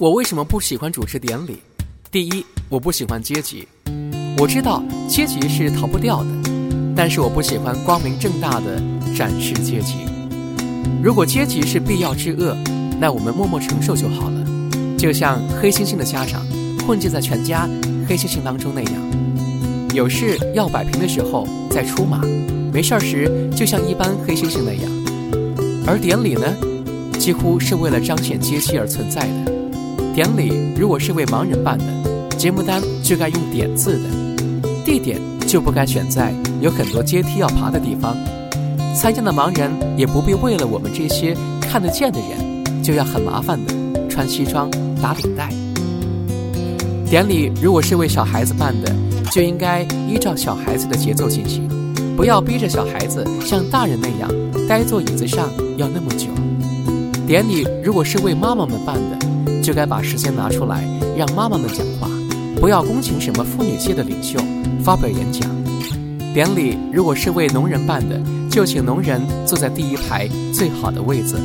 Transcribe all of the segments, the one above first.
我为什么不喜欢主持典礼？第一，我不喜欢阶级。我知道阶级是逃不掉的，但是我不喜欢光明正大的展示阶级。如果阶级是必要之恶，那我们默默承受就好了。就像黑猩猩的家长混迹在全家黑猩猩当中那样，有事要摆平的时候再出马，没事儿时就像一般黑猩猩那样。而典礼呢，几乎是为了彰显阶级而存在的。典礼如果是为盲人办的，节目单就该用点字的，地点就不该选在有很多阶梯要爬的地方。参加的盲人也不必为了我们这些看得见的人，就要很麻烦的穿西装打领带。典礼如果是为小孩子办的，就应该依照小孩子的节奏进行，不要逼着小孩子像大人那样呆坐椅子上要那么久。典礼如果是为妈妈们办的，就该把时间拿出来让妈妈们讲话，不要恭请什么妇女界的领袖发表演讲。典礼如果是为农人办的，就请农人坐在第一排最好的位子。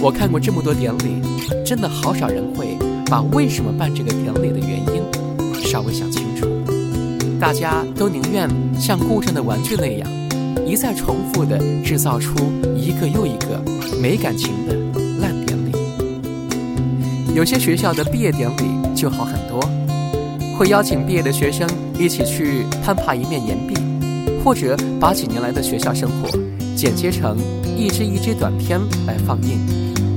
我看过这么多典礼，真的好少人会把为什么办这个典礼的原因稍微想清楚。大家都宁愿像故障的玩具那样，一再重复地制造出一个又一个没感情的。有些学校的毕业典礼就好很多，会邀请毕业的学生一起去攀爬一面岩壁，或者把几年来的学校生活剪接成一支一支短片来放映。